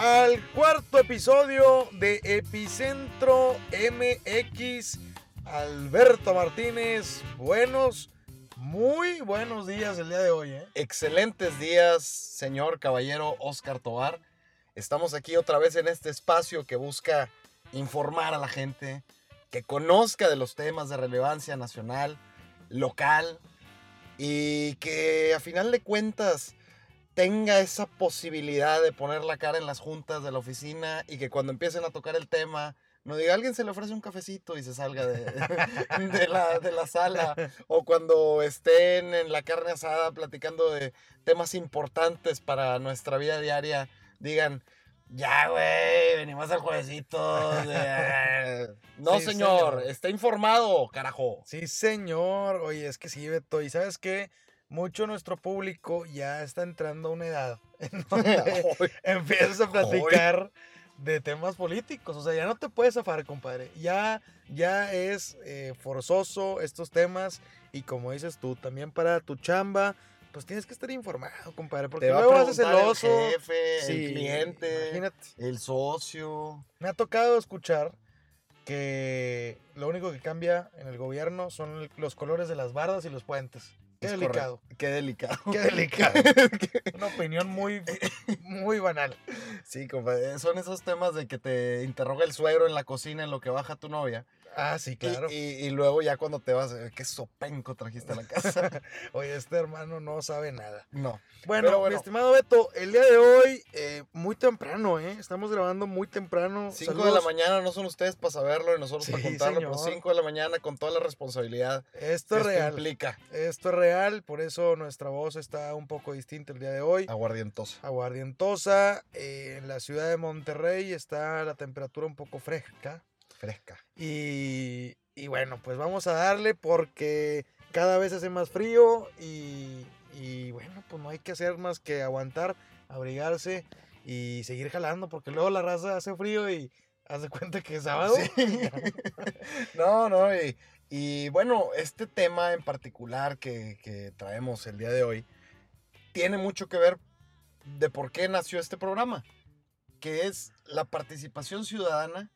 al cuarto episodio de Epicentro MX. Alberto Martínez, buenos, muy buenos días el día de hoy. ¿eh? Excelentes días, señor caballero Oscar Tobar. Estamos aquí otra vez en este espacio que busca informar a la gente, que conozca de los temas de relevancia nacional, local y que a final de cuentas tenga esa posibilidad de poner la cara en las juntas de la oficina y que cuando empiecen a tocar el tema, no diga, alguien se le ofrece un cafecito y se salga de, de, la, de la sala. O cuando estén en la carne asada platicando de temas importantes para nuestra vida diaria, digan, ya, güey, venimos al juevesito. no, Sí, señor, señor. está informado, carajo. Sí, señor. Oye, es que sí, Beto. Y sabes qué? Mucho nuestro público ya está entrando a una edad en donde empiezas a platicar de temas políticos. O sea, ya no te puedes zafar, compadre. Ya, ya es eh, forzoso estos temas. Y como dices tú, también para tu chamba, pues tienes que estar informado, compadre. Porque Te va a luego haces preguntar celoso. el jefe, Sí, el cliente, Imagínate. el socio. Me ha tocado escuchar que lo único que cambia en el gobierno son el- los colores de las bardas y los puentes. Qué Es delicado. correcto. Qué delicado. Qué delicado. Una opinión muy, muy banal. Sí, compadre. Son esos temas de que te interroga el suegro en la cocina en lo que baja tu novia. Ah, sí, claro. Y, y luego ya cuando te vas, eh, qué sopenco trajiste a la casa. Oye, este hermano no sabe nada. No. Bueno, mi estimado Beto, el día de hoy, eh, muy temprano, ¿eh? Estamos grabando muy temprano. 5 de la mañana no son ustedes para saberlo y nosotros Sí, para contarlo, señor. pero 5 de la mañana con toda la responsabilidad Esto que es esto real. implica. Esto es real, por eso nuestra voz está un poco distinta el día de hoy. Aguardientosa. aguardientosa. eh, en la ciudad de Monterrey está la temperatura un poco fresca. Fresca. Y, y bueno, pues vamos a darle porque cada vez hace más frío y, y bueno, pues no hay que hacer más que aguantar, abrigarse y seguir jalando porque luego la raza hace frío y hace cuenta que es sábado. Sí. no, no, y, y bueno, este tema en particular que, que traemos el día de hoy tiene mucho que ver de por qué nació este programa, que es la participación ciudadana,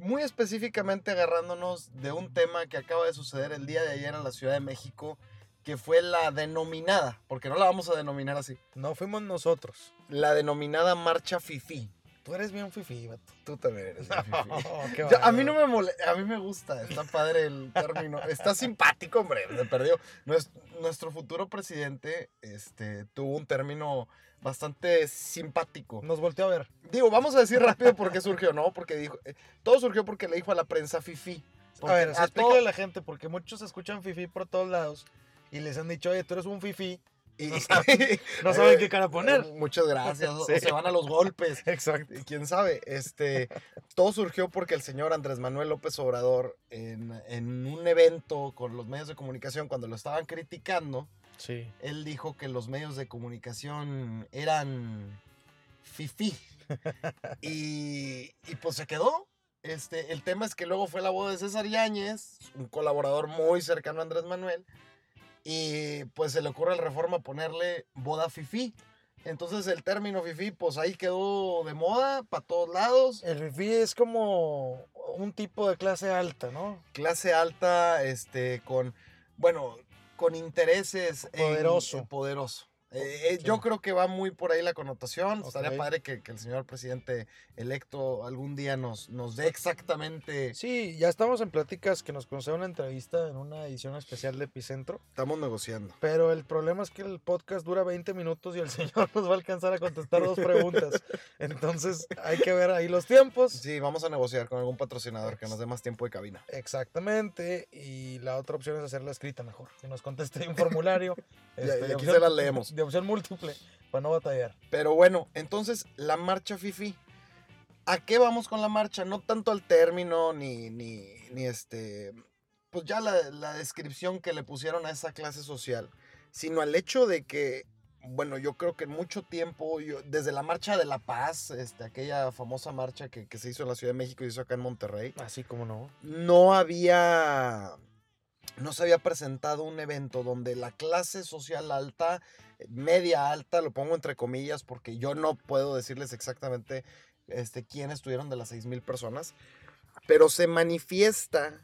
muy específicamente agarrándonos de un tema que acaba de suceder el día de ayer en la Ciudad de México, que fue la denominada, porque no la vamos a denominar así, No fuimos nosotros. la denominada Marcha Fifi. Tú eres bien fifi. Tú también eres bien Yo- a mí no me mole, a mí me gusta, está padre el término, está simpático, hombre, se perdió. Nues- Nuestro, futuro presidente este, tuvo un término bastante simpático. Nos volteó a ver. Digo, vamos a decir rápido por qué surgió, ¿no? Porque dijo, eh, todo surgió porque le dijo a la prensa fifi. A ver, a explícale todo- a la gente, porque muchos escuchan fifi por todos lados y les han dicho, oye, tú eres un fifi. y- no saben- No saben qué cara poner. Muchas gracias, Sí. o se van a los golpes. Exacto. Y quién sabe, este, todo surgió porque el señor Andrés Manuel López Obrador, en, en un evento con los medios de comunicación, cuando lo estaban criticando, Sí. él dijo que los medios de comunicación eran fifí. y, y pues se quedó. Este, el tema es que luego fue la boda de César Yáñez, un colaborador muy cercano a Andrés Manuel, y pues se le ocurre al Reforma ponerle boda fifí. Entonces el término fifí, pues ahí quedó de moda para todos lados. El fifi es como un tipo de clase alta, ¿no? Clase alta, este, con, bueno, con intereses. en- Poderoso. en poderoso. Eh, eh, Sí. Yo creo que va muy por ahí la connotación. Estaría Ok. padre que, que el señor presidente electo algún día nos, nos dé exactamente. Sí, ya estamos en pláticas que nos conceda una entrevista en una edición especial de Epicentro. Estamos negociando. Pero el problema es que el podcast dura 20 minutos y el señor nos va a alcanzar a contestar dos preguntas. Entonces hay que ver ahí los tiempos. Sí, vamos a negociar con algún patrocinador que nos dé más tiempo de cabina. Exactamente. Y la otra opción es hacerla escrita mejor. Que nos conteste un formulario. Y- este, y aquí se las leemos. De opción múltiple. Para no batallar. Pero bueno, entonces la marcha Fifi. ¿A qué vamos con la marcha? No tanto al término ni, ni, ni este. Pues ya la, la descripción que le pusieron a esa clase social, sino al hecho de que, bueno, yo creo que en mucho tiempo, yo- desde la marcha de la paz, este, aquella famosa marcha que, que se hizo en la Ciudad de México y se hizo acá en Monterrey, Así como no. no había no se había presentado un evento donde la clase social alta, media alta, lo pongo entre comillas porque yo no puedo decirles exactamente este, quiénes estuvieron de las 6.000 personas, pero se manifiesta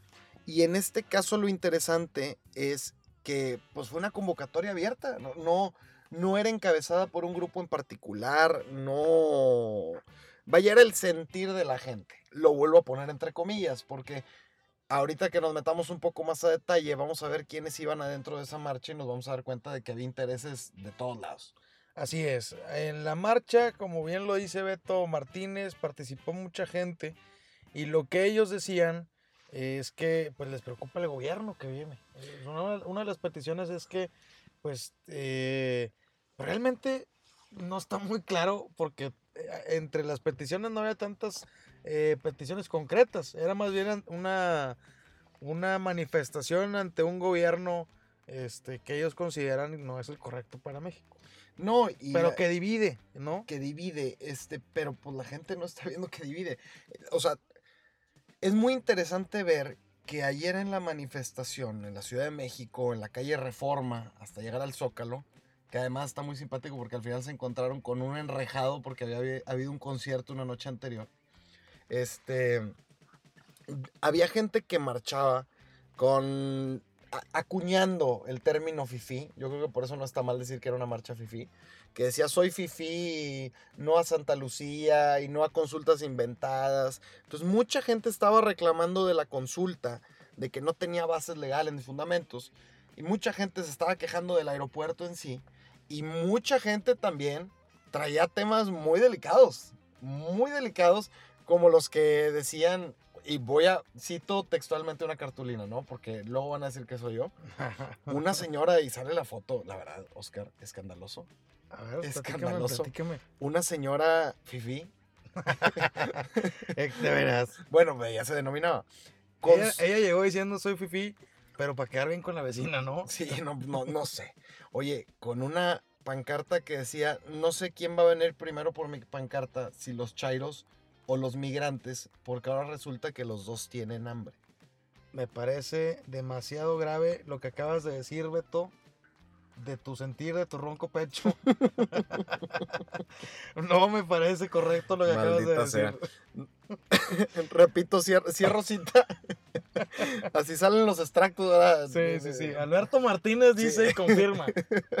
y en este caso lo interesante es que pues fue una convocatoria abierta, no, no, no era encabezada por un grupo en particular, no... Vaya, era el sentir de la gente. Lo vuelvo a poner entre comillas, porque ahorita que nos metamos un poco más a detalle, vamos a ver quiénes iban adentro de esa marcha y nos vamos a dar cuenta de que había intereses de todos lados. Así es. En la marcha, como bien lo dice Beto Martínez, participó mucha gente y lo que ellos decían es que pues les preocupa el gobierno que viene. Una, de las peticiones es que pues eh, realmente no está muy claro porque eh, entre las peticiones no había tantas eh, peticiones concretas, era más bien una, una manifestación ante un gobierno este, que ellos consideran no es el correcto para México. No, pero que divide, ¿no? Que divide, este, pero pues la gente no está viendo que divide. O sea, es muy interesante ver que ayer en la manifestación en la Ciudad de México, en la calle Reforma, hasta llegar al Zócalo, que además está muy simpático porque al final se encontraron con un enrejado porque había habido un concierto una noche anterior. Este, había gente que marchaba con acuñando el término fifi. Yo creo que por eso no está mal decir que era una marcha fifi que decía soy fifi, no a Santa Lucía y no a consultas inventadas. Entonces mucha gente estaba reclamando de la consulta, de que no tenía bases legales ni fundamentos, y mucha gente se estaba quejando del aeropuerto en sí, y mucha gente también traía temas muy delicados, muy delicados, como los que decían, y voy a, cito textualmente una cartulina, ¿no? Porque luego van a decir que soy yo. Una señora, y sale la foto, la verdad, Oscar, escandaloso. A ver, escandaloso. Una señora fifi. Eh, de veras. Bueno, ella se denominaba. Ella, llegó diciendo soy fifi, pero para quedar bien con la vecina, ¿no? Sí, no, no, no sé. Oye, con una pancarta que decía, no sé quién va a venir primero por mi pancarta, si los chairos o los migrantes, porque ahora resulta que los dos tienen hambre. Me parece demasiado grave lo que acabas de decir, Beto de tu sentir, de tu ronco pecho. no me parece correcto lo que acabas de decir. Repito, cierro, cita. Así salen los extractos, ¿verdad? Sí, sí, sí. Alberto Martínez dice y confirma.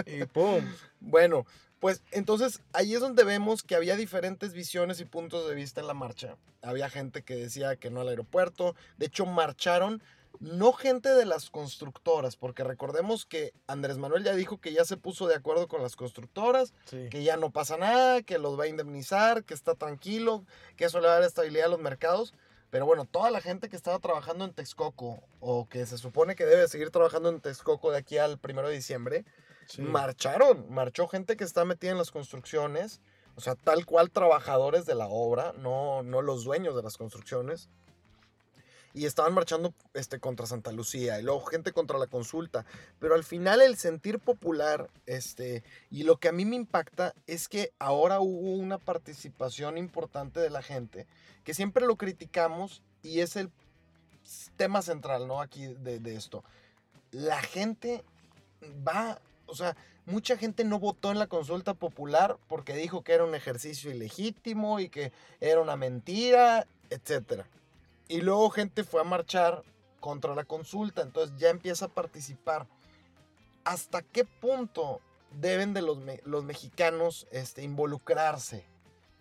Y pum. Bueno, pues entonces ahí es donde vemos que había diferentes visiones y puntos de vista en la marcha. Había gente que decía que no al aeropuerto. De hecho, marcharon no gente de las constructoras, porque recordemos que Andrés Manuel ya dijo que ya se puso de acuerdo con las constructoras, que ya no pasa nada, que los va a indemnizar, que está tranquilo, que eso le va a dar estabilidad a los mercados. Pero bueno, toda la gente que estaba trabajando en Texcoco, o que se supone que debe seguir trabajando en Texcoco de aquí al primero de diciembre, marcharon. Marchó gente que está metida en las construcciones, o sea, tal cual trabajadores de la obra, no, no los dueños de las construcciones y estaban marchando este, contra Santa Lucía y luego gente contra la consulta. Pero al final el sentir popular este, y lo que a mí me impacta es que ahora hubo una participación importante de la gente, que siempre lo criticamos y es el tema central ¿no? aquí de, de esto. La gente va, o sea, mucha gente no votó en la consulta popular porque dijo que era un ejercicio ilegítimo y que era una mentira, etcétera. Y luego gente fue a marchar contra la consulta, entonces ya empieza a participar. ¿Hasta qué punto deben de los, mexicanos este, involucrarse?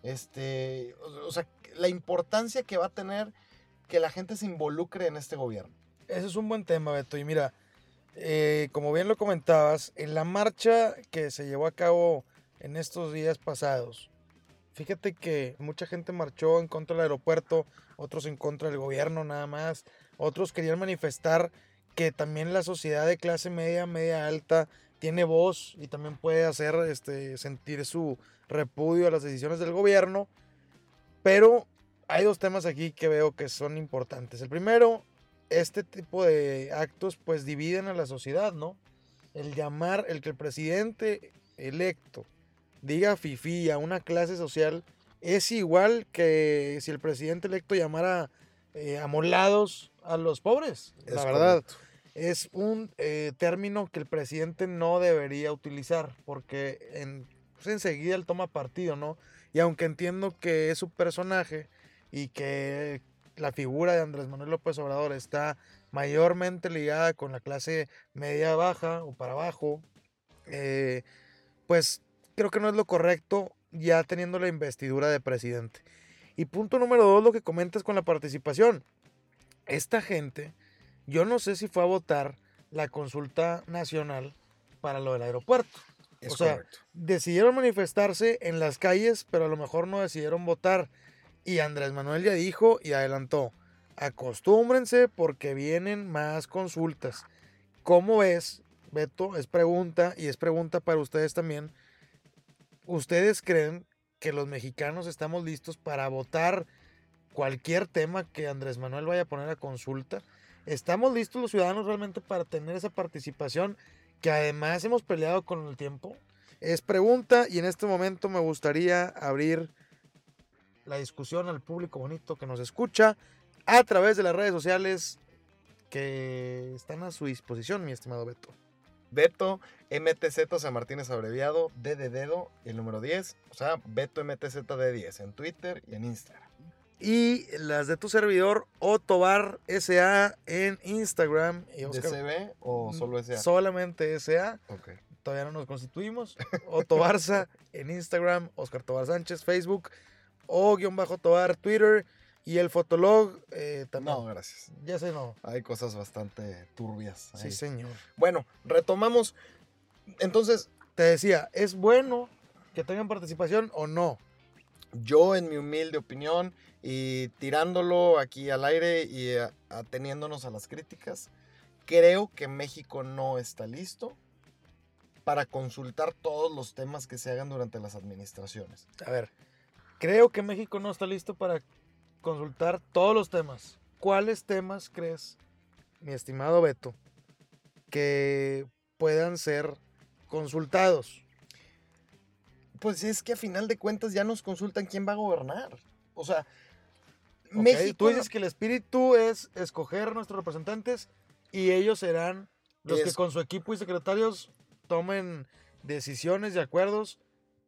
Este, o, sea, la importancia que va a tener que la gente se involucre en este gobierno. Ese es un buen tema, Beto. Y mira, eh, como bien lo comentabas, en la marcha que se llevó a cabo en estos días pasados, Fíjate que mucha gente marchó en contra del aeropuerto, otros en contra del gobierno nada más, otros querían manifestar que también la sociedad de clase media, media alta, tiene voz y también puede hacer este, sentir su repudio a las decisiones del gobierno. Pero hay dos temas aquí que veo que son importantes. El primero, este tipo de actos pues dividen a la sociedad, ¿no? El llamar, el que el presidente electo diga fifi a una clase social es igual que si el presidente electo llamara eh, amolados a los pobres, la verdad. es un eh, término que el presidente no debería utilizar porque en, pues, enseguida él toma partido, ¿no? Y aunque entiendo que es su personaje y que la figura de Andrés Manuel López Obrador está mayormente ligada con la clase media baja o para abajo, eh, pues creo que no es lo correcto ya teniendo la investidura de presidente. Y punto número dos, lo que comentas con la participación. Esta gente, yo no sé si fue a votar la consulta nacional para lo del aeropuerto. o sea, decidieron manifestarse en las calles, pero a lo mejor no decidieron votar. Y Andrés Manuel ya dijo y adelantó, acostúmbrense porque vienen más consultas. ¿Cómo ves, Beto? Es pregunta y es pregunta para ustedes también. ¿Ustedes creen que los mexicanos estamos listos para votar cualquier tema que Andrés Manuel vaya a poner a consulta? ¿Estamos listos los ciudadanos realmente para tener esa participación que además hemos peleado con el tiempo? Es pregunta y en este momento me gustaría abrir la discusión al público bonito que nos escucha a través de las redes sociales que están a su disposición, mi estimado Beto. Beto MTZ San Martínez abreviado, D de dedo, el número 10, o sea, Beto MTZ de 10 en Twitter y en Instagram. Y las de tu servidor, Otobar SA en Instagram. Y ¿DCB o mm, solo SA? Solamente SA. Todavía no nos constituimos. Otobarza en Instagram, Oscar Tobar Sánchez, Facebook, o guion bajo Tobar, Twitter. Y el Fotolog eh, también. No, gracias. Ya sé, no. Hay cosas bastante turbias. Sí, señor. Bueno, retomamos. Entonces. Te decía, ¿es bueno que tengan participación o no? Yo, en mi humilde opinión, y tirándolo aquí al aire y ateniéndonos a las críticas, creo que México no está listo para consultar todos los temas que se hagan durante las administraciones. A ver, creo que México no está listo para consultar todos los temas. ¿Cuáles temas crees, mi estimado Beto, que puedan ser consultados? Pues es que a final de cuentas ya nos consultan quién va a gobernar. O sea, México. Tú dices que el espíritu es escoger nuestros representantes y ellos serán los que con su equipo y secretarios tomen decisiones y acuerdos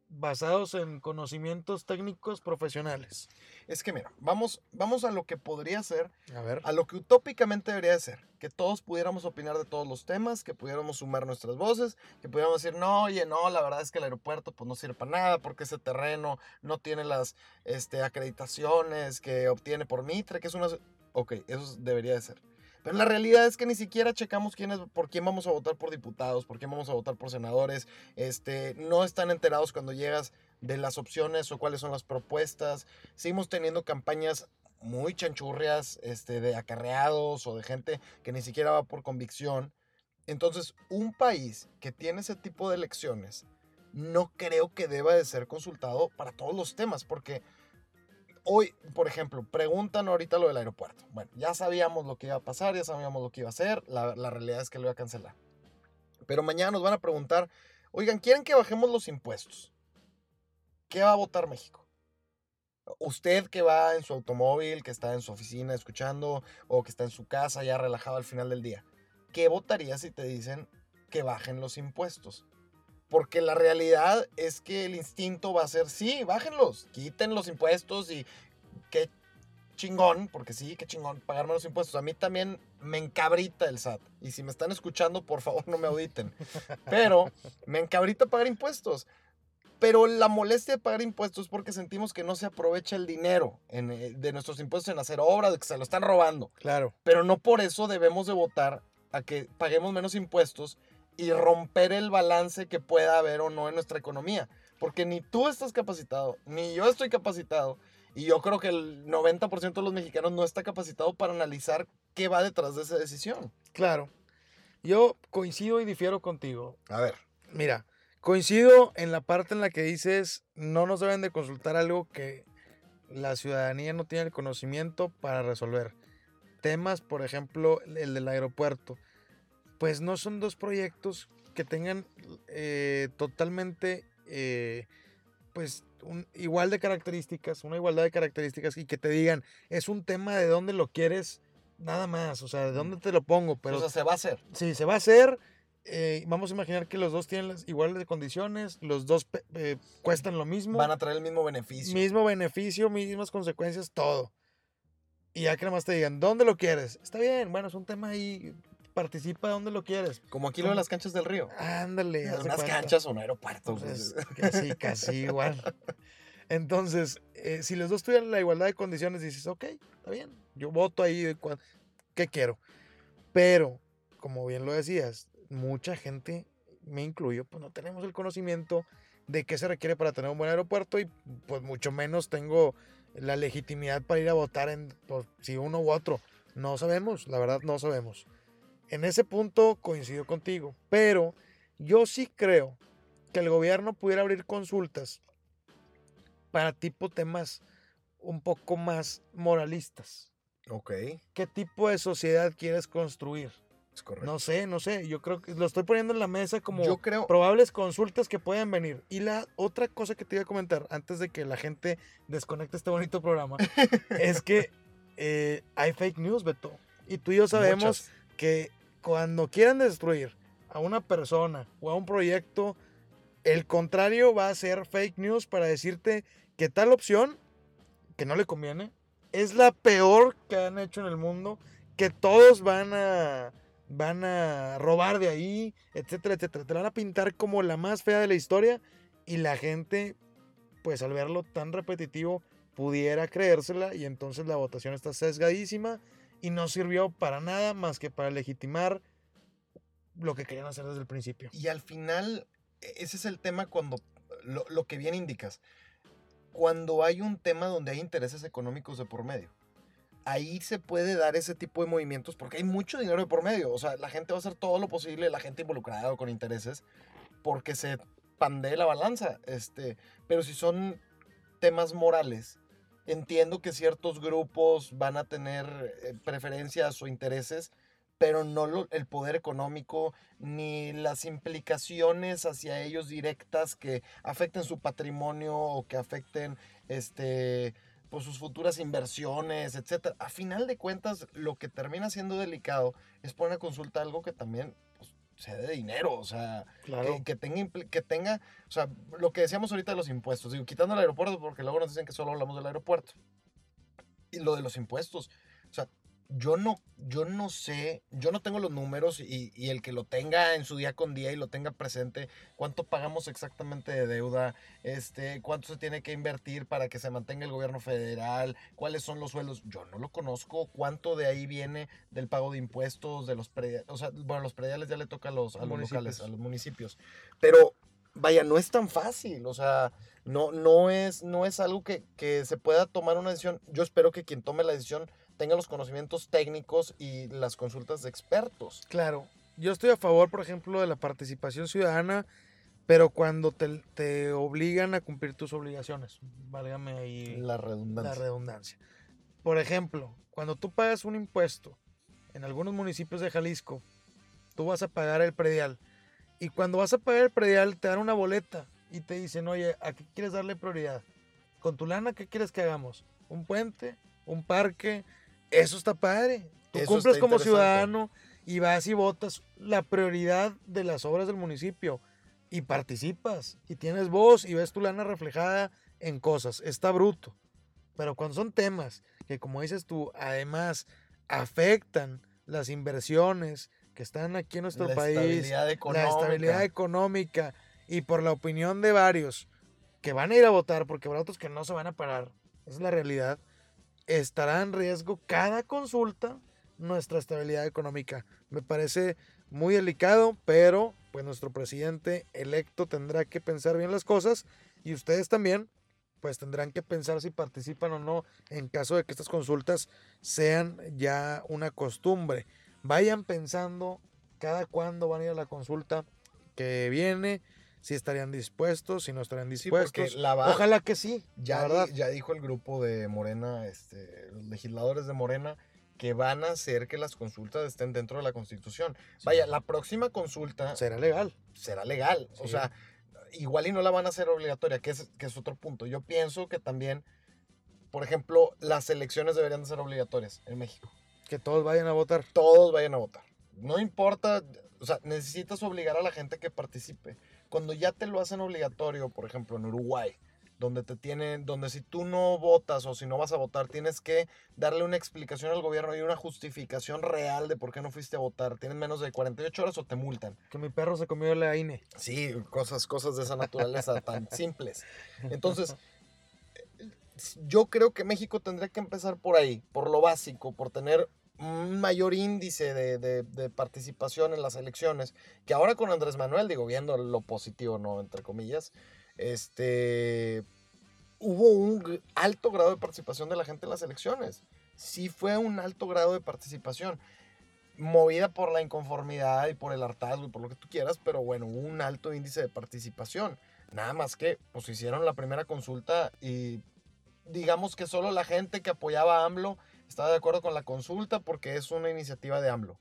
basados en conocimientos técnicos profesionales. Es que mira, vamos, vamos a lo que podría ser, a, ver. a lo que utópicamente debería ser, que todos pudiéramos opinar de todos los temas, que pudiéramos sumar nuestras voces, que pudiéramos decir, no, oye, no, la verdad es que el aeropuerto pues no sirve para nada porque ese terreno no tiene las este, acreditaciones que obtiene por Mitre, que es una... Ok, eso debería de ser. Pero la realidad es que ni siquiera checamos quién es, por quién vamos a votar por diputados, por quién vamos a votar por senadores. Este, no están enterados cuando llegas de las opciones o cuáles son las propuestas. Seguimos teniendo campañas muy chanchurrias este, de acarreados o de gente que ni siquiera va por convicción. Entonces, un país que tiene ese tipo de elecciones no creo que deba de ser consultado para todos los temas, porque hoy, por ejemplo, preguntan ahorita lo del aeropuerto. Bueno, ya sabíamos lo que iba a pasar, ya sabíamos lo que iba a hacer, la, realidad es que lo iba a cancelar. Pero mañana nos van a preguntar, oigan, ¿quieren que bajemos los impuestos? ¿Qué va a votar México? Usted que va en su automóvil, que está en su oficina escuchando, o que está en su casa ya relajado al final del día, ¿qué votaría si te dicen que bajen los impuestos? Porque la realidad es que el instinto va a ser, sí, bájenlos, quiten los impuestos y qué chingón, porque sí, qué chingón, pagar menos impuestos. A mí también me encabrita el SAT. Y si me están escuchando, por favor no me auditen. Pero me encabrita pagar impuestos. Pero la molestia de pagar impuestos es porque sentimos que no se aprovecha el dinero eh, de nuestros impuestos en hacer obra, de que se lo están robando. Claro. Pero no por eso debemos de votar a que paguemos menos impuestos y romper el balance que pueda haber o no en nuestra economía. Porque ni tú estás capacitado, ni yo estoy capacitado. Y yo creo que el 90% de los mexicanos no está capacitado para analizar qué va detrás de esa decisión. Claro. Yo coincido y difiero contigo. A ver. Mira, coincido en la parte en la que dices no nos deben de consultar algo que la ciudadanía no tiene el conocimiento para resolver. Temas, por ejemplo, el del aeropuerto pues no son dos proyectos que tengan eh, totalmente, eh, pues, un, igual de características, una igualdad de características y que te digan, es un tema de dónde lo quieres nada más. O sea, ¿de dónde te lo pongo? Pero, o sea, se va a hacer. Sí, se va a hacer. Eh, vamos a imaginar que los dos tienen las iguales de condiciones, los dos eh, cuestan lo mismo. Van a traer el mismo beneficio. Mismo beneficio, mismas consecuencias, todo. Y ya que nada más te digan, ¿dónde lo quieres? Está bien, bueno, es un tema ahí, participa donde lo quieres. Como aquí lo de las canchas del río. Ándale. Unas canchas o un aeropuerto. Pues, casi, casi igual. Entonces, eh, si los dos tuvieran la igualdad de condiciones, dices, ok, está bien, yo voto ahí, ¿qué quiero? Pero, como bien lo decías, mucha gente, me incluyo, pues no tenemos el conocimiento de qué se requiere para tener un buen aeropuerto y pues mucho menos tengo la legitimidad para ir a votar en pues, si uno u otro. No sabemos, la verdad no sabemos. En ese punto coincido contigo, pero yo sí creo que el gobierno pudiera abrir consultas para tipo temas un poco más moralistas. Ok. ¿Qué tipo de sociedad quieres construir? Es correcto. No sé, no sé. Yo creo que lo estoy poniendo en la mesa como Yo creo... probables consultas que pueden venir. Y la otra cosa que te iba a comentar antes de que la gente desconecte este bonito programa es que eh, hay fake news, Beto. Y tú y yo sabemos que cuando quieran destruir a una persona o a un proyecto, el contrario va a ser fake news para decirte que tal opción, que no le conviene, es la peor que han hecho en el mundo, que todos van a, van a robar de ahí, etcétera, etcétera. Te la van a pintar como la más fea de la historia y la gente, pues al verlo tan repetitivo, pudiera creérsela y entonces la votación está sesgadísima y no sirvió para nada más que para legitimar lo que querían hacer desde el principio. Y al final, e-, ese es el tema cuando, lo, lo que bien indicas, cuando hay un tema donde hay intereses económicos de por medio. Ahí se puede dar ese tipo de movimientos porque hay mucho dinero de por medio. O sea, la gente va a hacer todo lo posible, la gente involucrada con intereses, porque se pandee la balanza. Este, pero si son temas morales, entiendo que ciertos grupos van a tener eh, preferencias o intereses pero no el poder económico ni las implicaciones hacia ellos directas que afecten su patrimonio o que afecten este pues sus futuras inversiones, etcétera. A final de cuentas, lo que termina siendo delicado es poner a consulta algo que también sea de dinero, o sea, que, tenga, que tenga, o sea, lo que decíamos ahorita de los impuestos, digo, quitando el aeropuerto, porque luego nos dicen que solo hablamos del aeropuerto. Y lo de los impuestos, o sea, yo no, yo no sé, yo no tengo los números y, el que lo tenga en su día con día y lo tenga presente, cuánto pagamos exactamente de deuda, este, cuánto se tiene que invertir para que se mantenga el gobierno federal, cuáles son los sueldos, yo no lo conozco, cuánto de ahí viene del pago de impuestos, de los prediales, o sea, bueno, los prediales ya le toca a los, a los locales, a los municipios, pero vaya, no es tan fácil, o sea, no, no, es, no es algo que, que se pueda tomar una decisión, yo espero que quien tome la decisión tenga los conocimientos técnicos y las consultas de expertos. Claro, yo estoy a favor, por ejemplo, de la participación ciudadana, pero cuando te, te obligan a cumplir tus obligaciones, válgame ahí la redundancia. la redundancia. Por ejemplo, cuando tú pagas un impuesto en algunos municipios de Jalisco, tú vas a pagar el predial. Y cuando vas a pagar el predial, te dan una boleta y te dicen, oye, ¿a qué quieres darle prioridad? Con tu lana, ¿qué quieres que hagamos? ¿Un puente? ¿Un parque? Eso está padre. Tú cumples como ciudadano y vas y votas la prioridad de las obras del municipio y participas y tienes voz y ves tu lana reflejada en cosas. Está bruto. Pero cuando son temas que, como dices tú, además afectan las inversiones que están aquí en nuestro país, la estabilidad económica y por la opinión de varios que van a ir a votar, porque habrá otros que no se van a parar, esa es la realidad estará en riesgo cada consulta nuestra estabilidad económica. Me parece muy delicado, pero pues nuestro presidente electo tendrá que pensar bien las cosas y ustedes también pues tendrán que pensar si participan o no en caso de que estas consultas sean ya una costumbre. Vayan pensando cada cuándo van a ir a la consulta que viene si estarían dispuestos, si no estarían dispuestos. Ojalá que sí. Ya, ya dijo el grupo de Morena, este, los legisladores de Morena, que van a hacer que las consultas estén dentro de la Constitución. Vaya, la próxima consulta... Será legal. Será legal. O sea, igual y no la van a hacer obligatoria, que es, que es otro punto. Yo pienso que también, por ejemplo, las elecciones deberían de ser obligatorias en México. Que todos vayan a votar. Todos vayan a votar. No importa, o sea, necesitas obligar a la gente que participe. Cuando ya te lo hacen obligatorio, por ejemplo, en Uruguay, donde te tienen, donde si tú no votas o si no vas a votar, tienes que darle una explicación al gobierno y una justificación real de por qué no fuiste a votar. Tienes menos de 48 horas o te multan. Que mi perro se comió la INE. Sí, cosas, cosas de esa naturaleza tan simples. Entonces, yo creo que México tendría que empezar por ahí, por lo básico, por tener un mayor índice de, de, participación en las elecciones, que ahora con Andrés Manuel, digo, viendo lo positivo, ¿no? Entre comillas, este, hubo un alto grado de participación de la gente en las elecciones. Sí fue un alto grado de participación, movida por la inconformidad y por el hartazgo y por lo que tú quieras, pero bueno, hubo un alto índice de participación. Nada más que, pues hicieron la primera consulta y digamos que solo la gente que apoyaba a AMLO estaba de acuerdo con la consulta porque es una iniciativa de AMLO.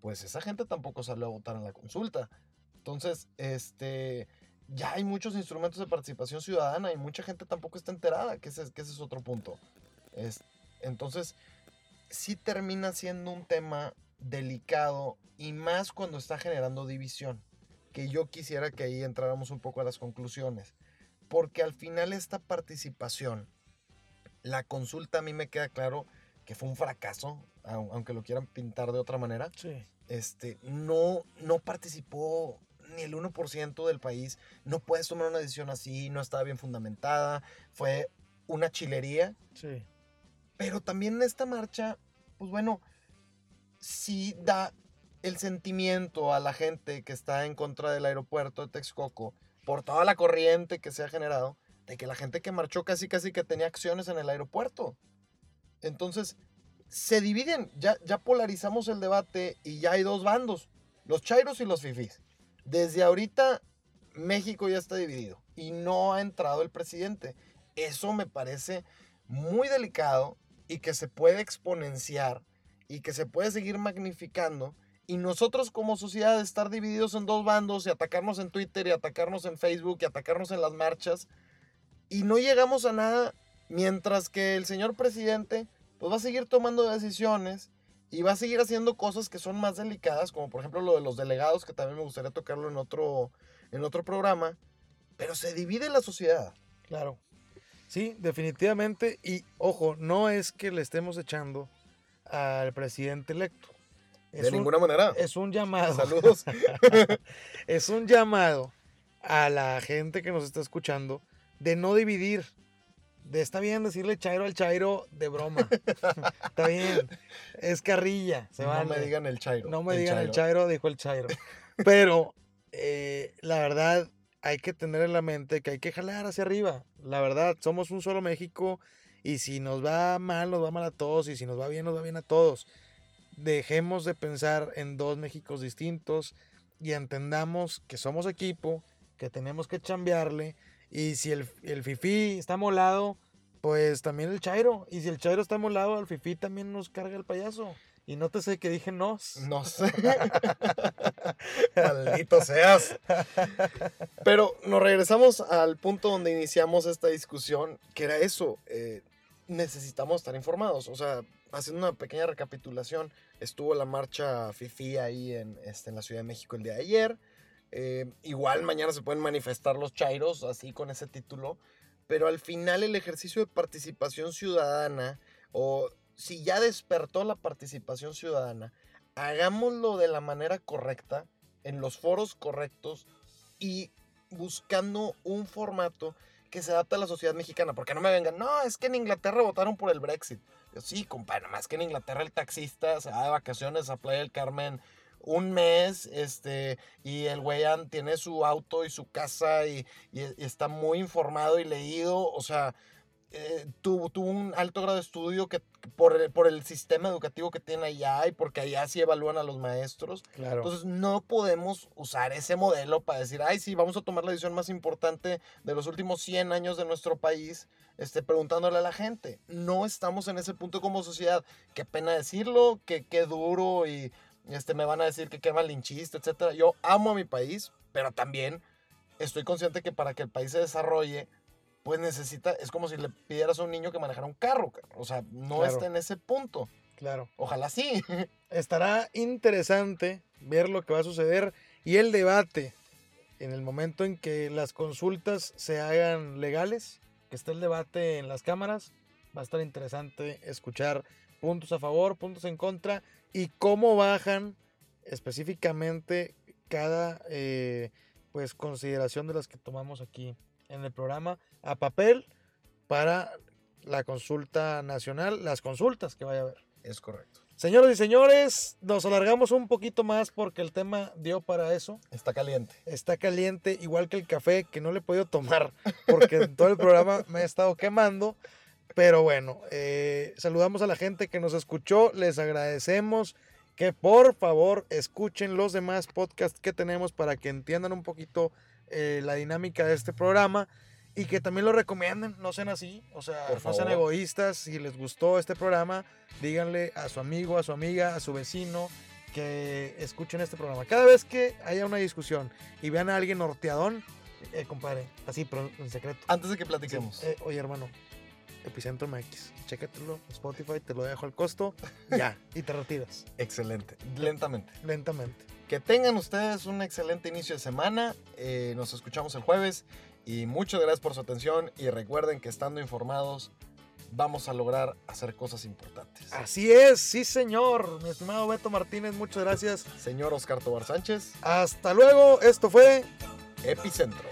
Pues esa gente tampoco salió a votar en la consulta. Entonces, este, ya hay muchos instrumentos de participación ciudadana y mucha gente tampoco está enterada, que ese, que ese es otro punto. Es, entonces, sí termina siendo un tema delicado y más cuando está generando división, que yo quisiera que ahí entráramos un poco a las conclusiones, porque al final esta participación, la consulta a mí me queda claro que fue un fracaso, aunque lo quieran pintar de otra manera. Sí. Este, no, no participó ni el 1% del país. No puedes tomar una decisión así, no estaba bien fundamentada, fue una chilería. Sí. Pero también esta marcha, pues bueno, sí da el sentimiento a la gente que está en contra del aeropuerto de Texcoco, por toda la corriente que se ha generado, de que la gente que marchó casi casi que tenía acciones en el aeropuerto. Entonces, se dividen, ya, ya polarizamos el debate y ya hay dos bandos, los chairos y los fifís. Desde ahorita México ya está dividido y no ha entrado el presidente. Eso me parece muy delicado y que se puede exponenciar y que se puede seguir magnificando. Y nosotros como sociedad estar divididos en dos bandos y atacarnos en Twitter y atacarnos en Facebook y atacarnos en las marchas y no llegamos a nada mientras que el señor presidente pues va a seguir tomando decisiones y va a seguir haciendo cosas que son más delicadas, como por ejemplo lo de los delegados, que también me gustaría tocarlo en otro, en otro programa, pero se divide la sociedad. Claro. Sí, definitivamente. Y ojo, no es que le estemos echando al presidente electo. de ninguna manera. Es un llamado. Saludos. es un llamado a la gente que nos está escuchando de no dividir de, está bien decirle Chairo al Chairo de broma. está bien. Es carrilla. Se no me digan el Chairo. No me digan el Chairo, dijo el Chairo. Pero eh, la verdad, hay que tener en la mente que hay que jalar hacia arriba. La verdad, somos un solo México y si nos va mal, nos va mal a todos y si nos va bien, nos va bien a todos. Dejemos de pensar en dos Méxicos distintos y entendamos que somos equipo, que tenemos que chambearle y si el, el Fifi está molado, pues también el Chairo. Y si el Chairo está molado, el Fifi también nos carga el payaso. Y no te sé que dije nos. No sé. Maldito seas. Pero nos regresamos al punto donde iniciamos esta discusión, que era eso. Eh, necesitamos estar informados. O sea, haciendo una pequeña recapitulación, estuvo la marcha FIFI ahí en, este, en la Ciudad de México el día de ayer. Eh, igual mañana se pueden manifestar los chairos, así con ese título. Pero al final el ejercicio de participación ciudadana, o si ya despertó la participación ciudadana, hagámoslo de la manera correcta, en los foros correctos y buscando un formato que se adapte a la sociedad mexicana. Porque no me vengan, no, es que en Inglaterra votaron por el Brexit. Yo, sí, compadre, más que en Inglaterra el taxista se va de vacaciones a Playa del Carmen un mes, este, y el güey tiene su auto y su casa y, está muy informado y leído, o sea, eh, tuvo, un alto grado de estudio que por el, por el sistema educativo que tiene allá y porque allá sí evalúan a los maestros. Claro. Entonces no podemos usar ese modelo para decir, ay, sí, vamos a tomar la decisión más importante de los últimos 100 años de nuestro país, este, preguntándole a la gente. No estamos en ese punto como sociedad. Qué pena decirlo, que qué duro y este, me van a decir que qué malinchista, etc. Yo amo a mi país, pero también estoy consciente que para que el país se desarrolle, pues necesita, es como si le pidieras a un niño que manejara un carro, o sea, no está en ese punto. Claro. Ojalá sí. Estará interesante ver lo que va a suceder y el debate en el momento en que las consultas se hagan legales, que esté el debate en las cámaras, va a estar interesante escuchar puntos a favor, puntos en contra y cómo bajan específicamente cada eh, pues consideración de las que tomamos aquí en el programa a papel para la consulta nacional, las consultas que vaya a haber. Es correcto. Señoras y señores, nos alargamos un poquito más porque el tema dio para eso. Está caliente. Está caliente, igual que el café, que no le he podido tomar porque en todo el programa me he estado quemando. Pero bueno, eh, saludamos a la gente que nos escuchó, les agradecemos que por favor escuchen los demás podcasts que tenemos para que entiendan un poquito eh, la dinámica de este programa y que también lo recomienden, no sean así, o sea, no sean egoístas, si les gustó este programa, díganle a su amigo, a su amiga, a su vecino que escuchen este programa. Cada vez que haya una discusión y vean a alguien norteadón, eh, compadre, así, pero en secreto. Antes de que platiquemos. Eh, oye, hermano, Epicentro MX, chécatelo, Spotify, te lo dejo al costo, ya, y te retiras. Excelente, lentamente. Lentamente. Que tengan ustedes un excelente inicio de semana, eh, nos escuchamos el jueves y muchas gracias por su atención y recuerden que estando informados vamos a lograr hacer cosas importantes. Así es, sí señor. Mi estimado Beto Martínez, muchas gracias. Señor Oscar Tobar Sánchez. Hasta luego, esto fue Epicentro.